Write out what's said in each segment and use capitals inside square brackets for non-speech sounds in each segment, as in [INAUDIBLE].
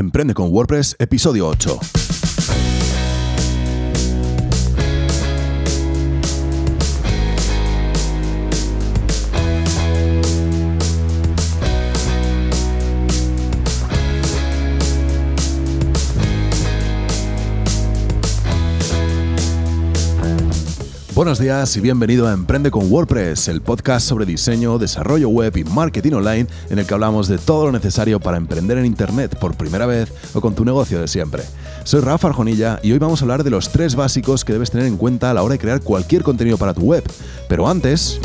Emprende con WordPress, episodio 8. Buenos días y bienvenido a Emprende con WordPress, el podcast sobre diseño, desarrollo web y marketing online en el que hablamos de todo lo necesario para emprender en Internet por primera vez o con tu negocio de siempre. Soy Rafa Arjonilla y hoy vamos a hablar de los tres básicos que debes tener en cuenta a la hora de crear cualquier contenido para tu web. Pero antes...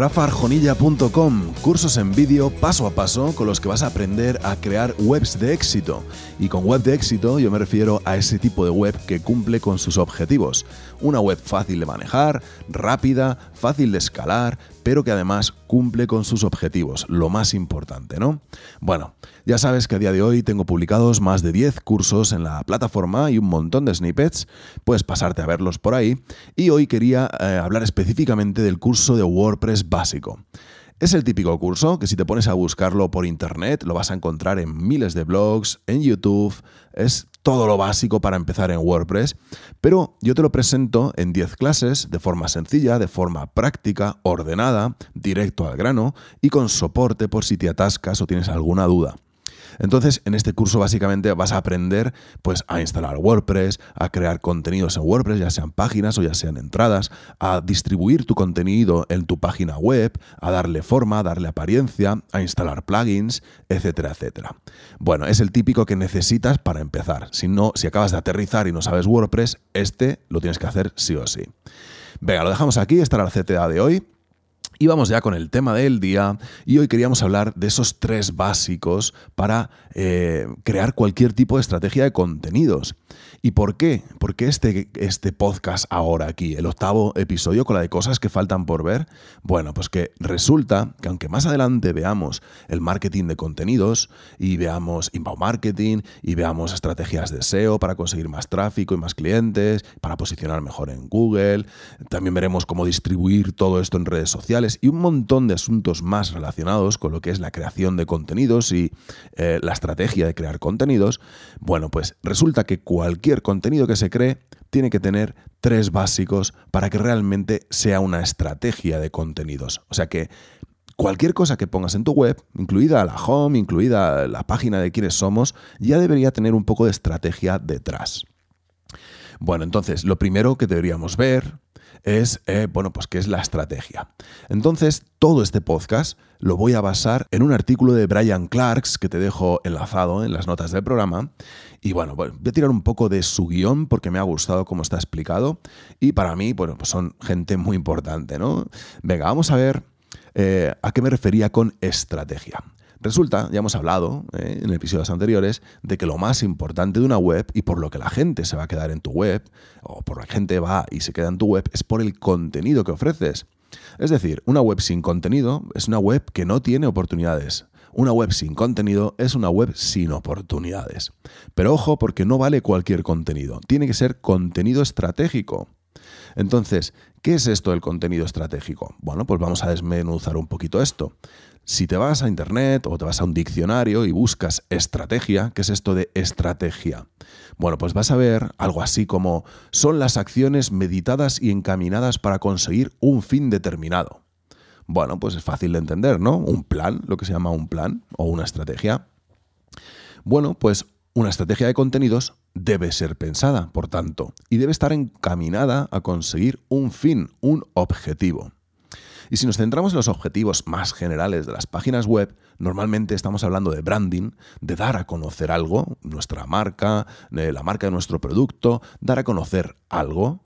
rafarjonilla.com, cursos en vídeo paso a paso con los que vas a aprender a crear webs de éxito. Y con web de éxito yo me refiero a ese tipo de web que cumple con sus objetivos. Una web fácil de manejar, rápida, fácil de escalar, pero que además cumple con sus objetivos, lo más importante, ¿no? Bueno, ya sabes que a día de hoy tengo publicados más de 10 cursos en la plataforma y un montón de snippets, puedes pasarte a verlos por ahí, y hoy quería eh, hablar específicamente del curso de WordPress básico. Es el típico curso que si te pones a buscarlo por internet lo vas a encontrar en miles de blogs, en YouTube, es todo lo básico para empezar en WordPress, pero yo te lo presento en 10 clases de forma sencilla, de forma práctica, ordenada, directo al grano y con soporte por si te atascas o tienes alguna duda. Entonces, en este curso básicamente vas a aprender pues, a instalar WordPress, a crear contenidos en WordPress, ya sean páginas o ya sean entradas, a distribuir tu contenido en tu página web, a darle forma, a darle apariencia, a instalar plugins, etcétera, etcétera. Bueno, es el típico que necesitas para empezar. Si no, si acabas de aterrizar y no sabes WordPress, este lo tienes que hacer sí o sí. Venga, lo dejamos aquí, esta era la CTA de hoy. Y vamos ya con el tema del día y hoy queríamos hablar de esos tres básicos para eh, crear cualquier tipo de estrategia de contenidos. ¿Y por qué? ¿Por qué este, este podcast ahora aquí, el octavo episodio con la de cosas que faltan por ver? Bueno, pues que resulta que aunque más adelante veamos el marketing de contenidos y veamos inbound marketing y veamos estrategias de SEO para conseguir más tráfico y más clientes, para posicionar mejor en Google, también veremos cómo distribuir todo esto en redes sociales y un montón de asuntos más relacionados con lo que es la creación de contenidos y eh, la estrategia de crear contenidos, bueno, pues resulta que cualquier contenido que se cree tiene que tener tres básicos para que realmente sea una estrategia de contenidos. O sea que cualquier cosa que pongas en tu web, incluida la home, incluida la página de quiénes somos, ya debería tener un poco de estrategia detrás. Bueno, entonces, lo primero que deberíamos ver es, eh, bueno, pues qué es la estrategia. Entonces, todo este podcast lo voy a basar en un artículo de Brian Clarks que te dejo enlazado en las notas del programa. Y bueno, voy a tirar un poco de su guion porque me ha gustado cómo está explicado. Y para mí, bueno, pues son gente muy importante, ¿no? Venga, vamos a ver eh, a qué me refería con estrategia. Resulta, ya hemos hablado eh, en episodios anteriores, de que lo más importante de una web y por lo que la gente se va a quedar en tu web, o por la gente va y se queda en tu web, es por el contenido que ofreces. Es decir, una web sin contenido es una web que no tiene oportunidades. Una web sin contenido es una web sin oportunidades. Pero ojo porque no vale cualquier contenido, tiene que ser contenido estratégico. Entonces, ¿qué es esto del contenido estratégico? Bueno, pues vamos a desmenuzar un poquito esto. Si te vas a Internet o te vas a un diccionario y buscas estrategia, ¿qué es esto de estrategia? Bueno, pues vas a ver algo así como son las acciones meditadas y encaminadas para conseguir un fin determinado. Bueno, pues es fácil de entender, ¿no? Un plan, lo que se llama un plan o una estrategia. Bueno, pues una estrategia de contenidos debe ser pensada, por tanto, y debe estar encaminada a conseguir un fin, un objetivo. Y si nos centramos en los objetivos más generales de las páginas web, normalmente estamos hablando de branding, de dar a conocer algo, nuestra marca, la marca de nuestro producto, dar a conocer algo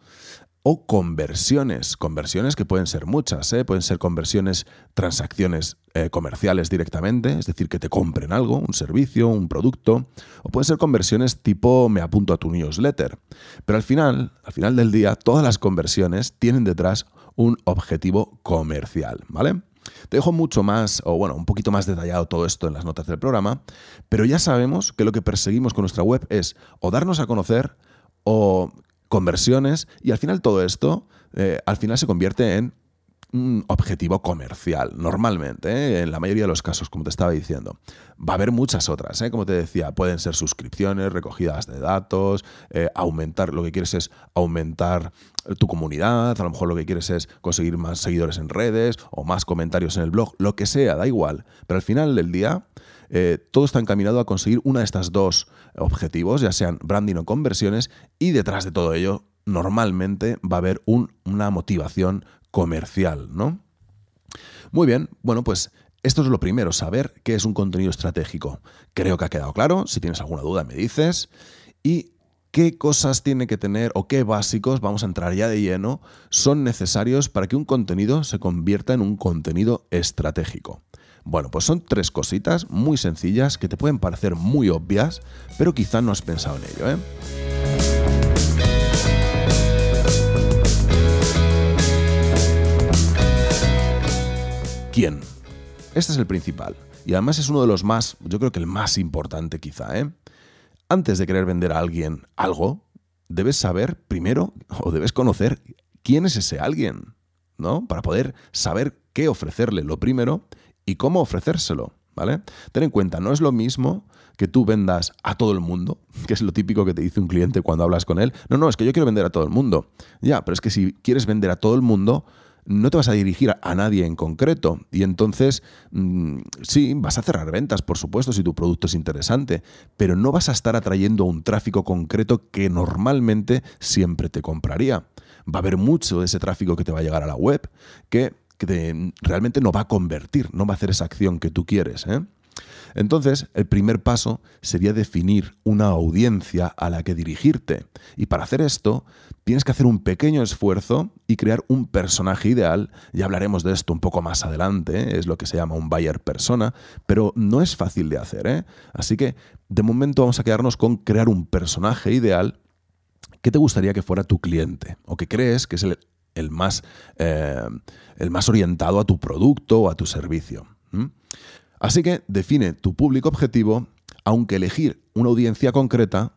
o conversiones, conversiones que pueden ser muchas, ¿eh? pueden ser conversiones, transacciones eh, comerciales directamente, es decir, que te compren algo, un servicio, un producto, o pueden ser conversiones tipo me apunto a tu newsletter. Pero al final, al final del día, todas las conversiones tienen detrás un objetivo comercial, ¿vale? Te dejo mucho más, o bueno, un poquito más detallado todo esto en las notas del programa, pero ya sabemos que lo que perseguimos con nuestra web es o darnos a conocer o conversiones y al final todo esto eh, al final se convierte en un objetivo comercial, normalmente, ¿eh? en la mayoría de los casos, como te estaba diciendo. Va a haber muchas otras, ¿eh? como te decía, pueden ser suscripciones, recogidas de datos, eh, aumentar, lo que quieres es aumentar tu comunidad, a lo mejor lo que quieres es conseguir más seguidores en redes o más comentarios en el blog, lo que sea, da igual. Pero al final del día, todo está encaminado a conseguir uno de estos dos objetivos, ya sean branding o conversiones, y detrás de todo ello normalmente va a haber una motivación comercial, ¿no? Muy bien, bueno, pues esto es lo primero, saber qué es un contenido estratégico. Creo que ha quedado claro, si tienes alguna duda me dices. Y qué cosas tiene que tener o qué básicos, vamos a entrar ya de lleno, son necesarios para que un contenido se convierta en un contenido estratégico. Bueno, pues son tres cositas muy sencillas que te pueden parecer muy obvias, pero quizá no has pensado en ello, ¿eh? Quién. Este es el principal. Y además es uno de los más, yo creo que el más importante quizá. ¿eh? Antes de querer vender a alguien algo, debes saber primero o debes conocer quién es ese alguien, ¿no? Para poder saber qué ofrecerle lo primero y cómo ofrecérselo, ¿vale? Ten en cuenta, no es lo mismo que tú vendas a todo el mundo, [LAUGHS] que es lo típico que te dice un cliente cuando hablas con él. No, no, es que yo quiero vender a todo el mundo. Ya, pero es que si quieres vender a todo el mundo, no te vas a dirigir a nadie en concreto. Y entonces, mm, sí, vas a cerrar ventas, por supuesto, si tu producto es interesante, pero no vas a estar atrayendo un tráfico concreto que normalmente siempre te compraría. Va a haber mucho de ese tráfico que te va a llegar a la web que, realmente no va a convertir, no va a hacer esa acción que tú quieres. ¿eh? Entonces, el primer paso sería definir una audiencia a la que dirigirte. Y para hacer esto, tienes que hacer un pequeño esfuerzo y crear un personaje ideal. Ya hablaremos de esto un poco más adelante, ¿eh? es lo que se llama un buyer persona, pero no es fácil de hacer. ¿eh? Así que, de momento vamos a quedarnos con crear un personaje ideal que te gustaría que fuera tu cliente o que crees que es el, más, eh, el más orientado a tu producto o a tu servicio. Así que define tu público objetivo, aunque elegir una audiencia concreta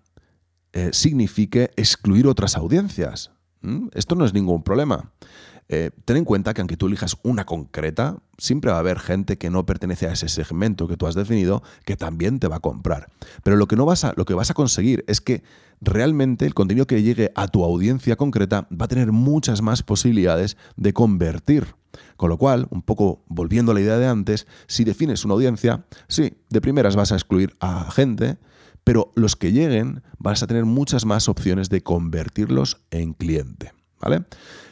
eh, signifique excluir otras audiencias. Esto no es ningún problema. Eh, ten en cuenta que aunque tú elijas una concreta, siempre va a haber gente que no pertenece a ese segmento que tú has definido que también te va a comprar. Pero lo que, no vas a, lo que vas a conseguir es que realmente el contenido que llegue a tu audiencia concreta va a tener muchas más posibilidades de convertir. Con lo cual, un poco volviendo a la idea de antes, si defines una audiencia, sí, de primeras vas a excluir a gente, pero los que lleguen vas a tener muchas más opciones de convertirlos en cliente. ¿Vale?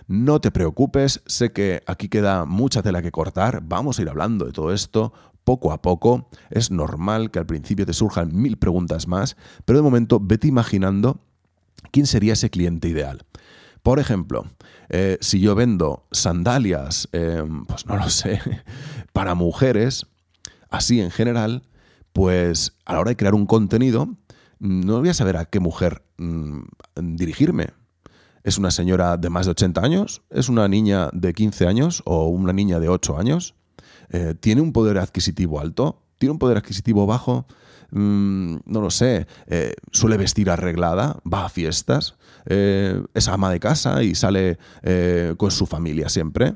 No te preocupes, sé que aquí queda mucha tela que cortar, vamos a ir hablando de todo esto poco a poco. Es normal que al principio te surjan mil preguntas más, pero de momento vete imaginando quién sería ese cliente ideal. Por ejemplo, eh, si yo vendo sandalias, em, pues no lo sé, [LAUGHS] para mujeres, así en general, pues a la hora de crear un contenido, no voy a saber a qué mujer mm, dirigirme. ¿Es una señora de más de 80 años? ¿Es una niña de 15 años o una niña de 8 años? Eh, ¿Tiene un poder adquisitivo alto? ¿Tiene un poder adquisitivo bajo? Mm, no lo sé, eh, suele vestir arreglada, va a fiestas, eh, es ama de casa y sale con su familia siempre.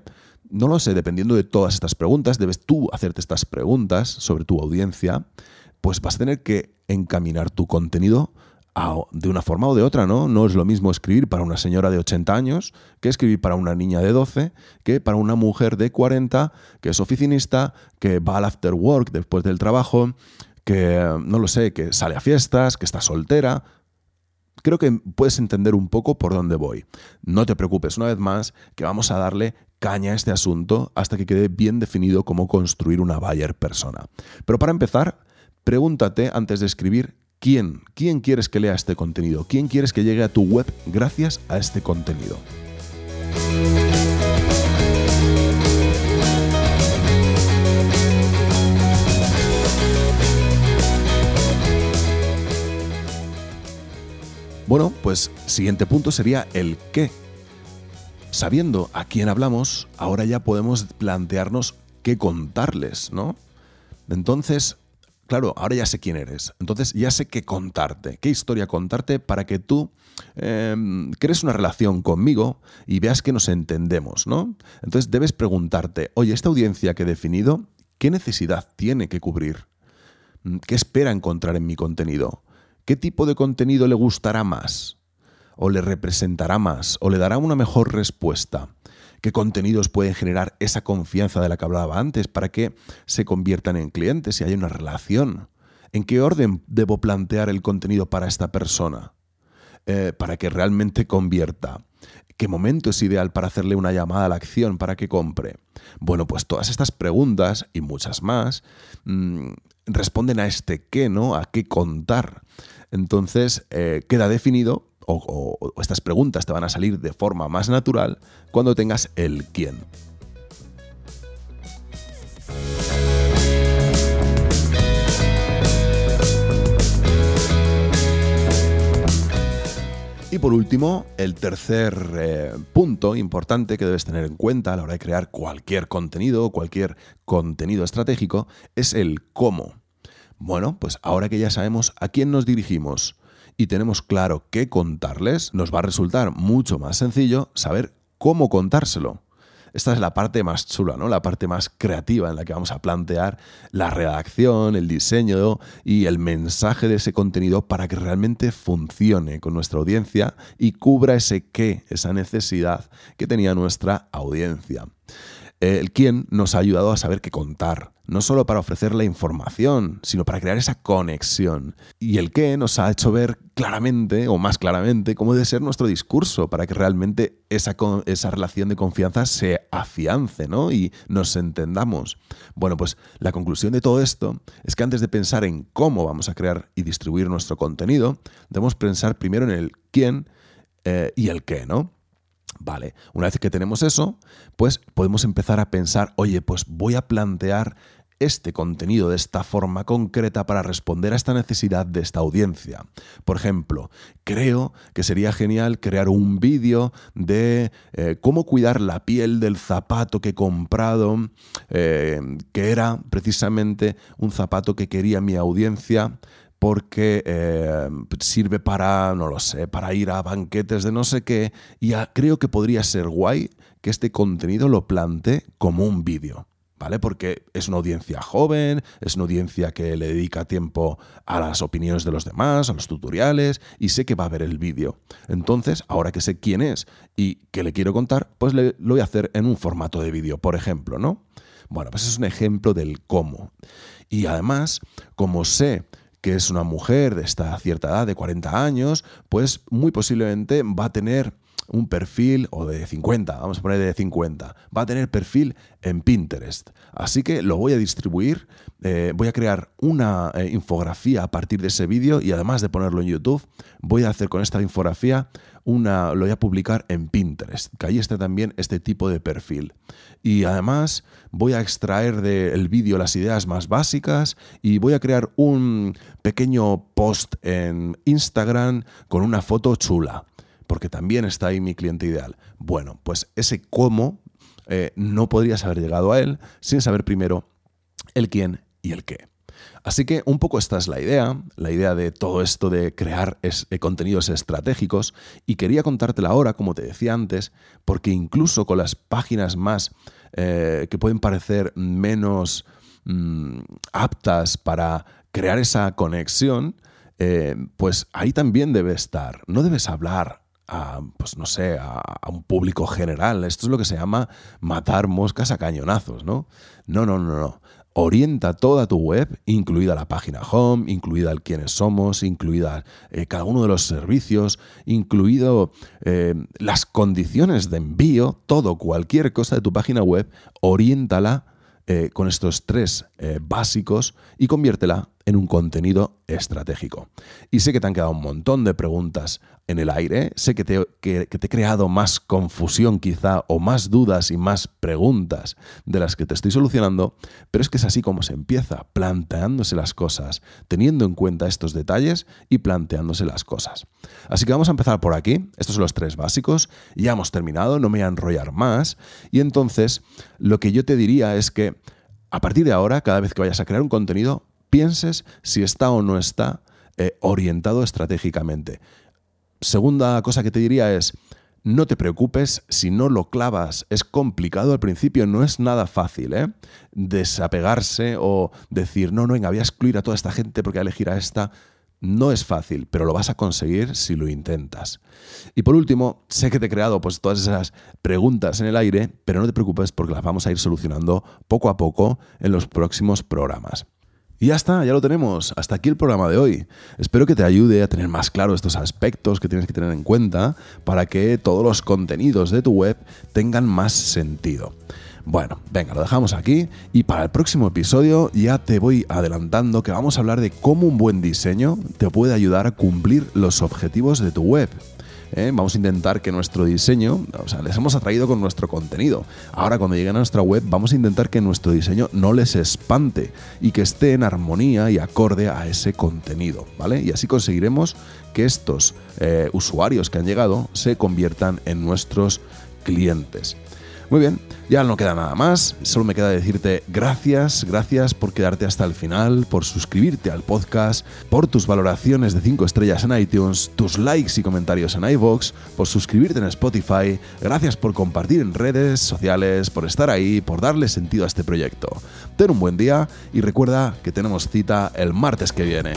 No lo sé, dependiendo de todas estas preguntas, debes tú hacerte estas preguntas sobre tu audiencia, pues vas a tener que encaminar tu contenido de una forma o de otra, ¿no? No es lo mismo escribir para una señora de 80 años que escribir para una niña de 12, que para una mujer de 40 que es oficinista, que va al after work después del trabajo, que, no lo sé, que sale a fiestas, que está soltera. Creo que puedes entender un poco por dónde voy. No te preocupes, una vez más, que vamos a darle caña a este asunto hasta que quede bien definido cómo construir una buyer persona. Pero para empezar, pregúntate antes de escribir quién, quién quieres que lea este contenido, quién quieres que llegue a tu web gracias a este contenido. Bueno, pues siguiente punto sería el qué. Sabiendo a quién hablamos, ahora ya podemos plantearnos qué contarles, ¿no? Entonces, claro, ahora ya sé quién eres. Entonces ya sé qué contarte, qué historia contarte para que tú em, crees una relación conmigo y veas que nos entendemos, ¿no? Entonces debes preguntarte, oye, esta audiencia que he definido, ¿qué necesidad tiene que cubrir? ¿Qué espera encontrar en mi contenido? ¿Qué tipo de contenido le gustará más? ¿O le representará más? ¿O le dará una mejor respuesta? Qué contenidos pueden generar esa confianza de la que hablaba antes para que se conviertan en clientes y haya una relación. ¿En qué orden debo plantear el contenido para esta persona? Eh, para que realmente convierta. ¿Qué momento es ideal para hacerle una llamada a la acción para que compre? Bueno, pues todas estas preguntas y muchas más mm, responden a este qué, ¿no? A qué contar. Entonces, eh, queda definido o, estas preguntas te van a salir de forma más natural cuando tengas el quién. Y por último, el tercer eh, punto importante que debes tener en cuenta a la hora de crear cualquier contenido, cualquier contenido estratégico, es el cómo. Bueno, pues ahora que ya sabemos a quién nos dirigimos, y tenemos claro qué contarles, nos va a resultar mucho más sencillo saber cómo contárselo. Esta es la parte más chula, ¿no? La parte más creativa en la que vamos a plantear la redacción, el diseño y el mensaje de ese contenido para que realmente funcione con nuestra audiencia y cubra ese qué, esa necesidad que tenía nuestra audiencia. El quién nos ha ayudado a saber qué contar, no solo para ofrecer la información, sino para crear esa conexión. Y el qué nos ha hecho ver claramente, o más claramente, cómo debe ser nuestro discurso para que realmente esa, esa relación de confianza se afiance ¿no? y nos entendamos. Bueno, pues la conclusión de todo esto es que antes de pensar en cómo vamos a crear y distribuir nuestro contenido, debemos pensar primero en el quién eh, y el qué, ¿no? Vale, una vez que tenemos eso, pues podemos empezar a pensar, oye, pues voy a plantear este contenido de esta forma concreta para responder a esta necesidad de esta audiencia. Por ejemplo, creo que sería genial crear un vídeo de eh, cómo cuidar la piel del zapato que he comprado, eh, que era precisamente un zapato que quería mi audiencia porque eh, sirve para, no lo sé, para ir a banquetes de no sé qué, y creo que podría ser guay que este contenido lo plante como un vídeo. ¿Vale? Porque es una audiencia joven, es una audiencia que le dedica tiempo a las opiniones de los demás, a los tutoriales, y sé que va a ver el vídeo. Entonces, ahora que sé quién es y que le quiero contar, pues lo voy a hacer en un formato de vídeo, por ejemplo, ¿no? Bueno, pues es un ejemplo del cómo. Y además, como sé que es una mujer de esta cierta edad, de 40 años, pues muy posiblemente va a tener un perfil, o de 50, vamos a poner de 50, va a tener perfil en Pinterest. Así que lo voy a distribuir, eh, voy a crear una eh, infografía a partir de ese vídeo y además de ponerlo en YouTube, voy a hacer con esta infografía una, lo voy a publicar en Pinterest, que ahí está también este tipo de perfil. Y además voy a extraer del vídeo las ideas más básicas y voy a crear un pequeño post en Instagram con una foto chula porque también está ahí mi cliente ideal. Bueno, pues ese cómo eh, no podrías haber llegado a él sin saber primero el quién y el qué. Así que un poco esta es la idea, la idea de todo esto de crear eh, contenidos estratégicos y quería contártela ahora, como te decía antes, porque incluso con las páginas más eh, que pueden parecer menos mm, aptas para crear esa conexión, pues ahí también debe estar. No debes hablar a, pues no sé, a, un público general. Esto es lo que se llama matar moscas a cañonazos, ¿no? No, no, no, no. Orienta toda tu web, incluida la página home, incluida el quiénes somos, incluida eh, cada uno de los servicios, incluido eh, las condiciones de envío, todo, cualquier cosa de tu página web, oriéntala eh, con estos tres básicos y conviértela en un contenido estratégico. Y sé que te han quedado un montón de preguntas en el aire, sé que te, que, te, he creado más confusión quizá o más dudas y más preguntas de las que te estoy solucionando, pero es que es así como se empieza, planteándose las cosas, teniendo en cuenta estos detalles y planteándose las cosas. Así que vamos a empezar por aquí, estos son los tres básicos, ya hemos terminado, no me voy a enrollar más, y entonces lo que yo te diría es que a partir de ahora, cada vez que vayas a crear un contenido, pienses si está o no está eh, orientado estratégicamente. Segunda cosa que te diría es, no te preocupes si no lo clavas. Es complicado al principio, no es nada fácil, ¿eh? Desapegarse o decir, no, no, venga, voy a excluir a toda esta gente porque voy a elegir a esta. No es fácil, pero lo vas a conseguir si lo intentas. Y por último, sé que te he creado pues, todas esas preguntas en el aire, pero no te preocupes porque las vamos a ir solucionando poco a poco en los próximos programas. Y ya está, ya lo tenemos. Hasta aquí el programa de hoy. Espero que te ayude a tener más claro estos aspectos que tienes que tener en cuenta para que todos los contenidos de tu web tengan más sentido. Bueno, venga, lo dejamos aquí y para el próximo episodio ya te voy adelantando que vamos a hablar de cómo un buen diseño te puede ayudar a cumplir los objetivos de tu web. ¿Eh? Vamos a intentar que nuestro diseño, o sea, les hemos atraído con nuestro contenido. Ahora cuando lleguen a nuestra web vamos a intentar que nuestro diseño no les espante y que esté en armonía y acorde a ese contenido, ¿vale? Y así conseguiremos que estos eh, usuarios que han llegado se conviertan en nuestros clientes. Muy bien, ya no queda nada más, solo me queda decirte gracias, gracias por quedarte hasta el final, por suscribirte al podcast, por tus valoraciones de 5 estrellas en iTunes, tus likes y comentarios en iVoox, por suscribirte en Spotify, gracias por compartir en redes sociales, por estar ahí, por darle sentido a este proyecto. Ten un buen día y recuerda que tenemos cita el martes que viene.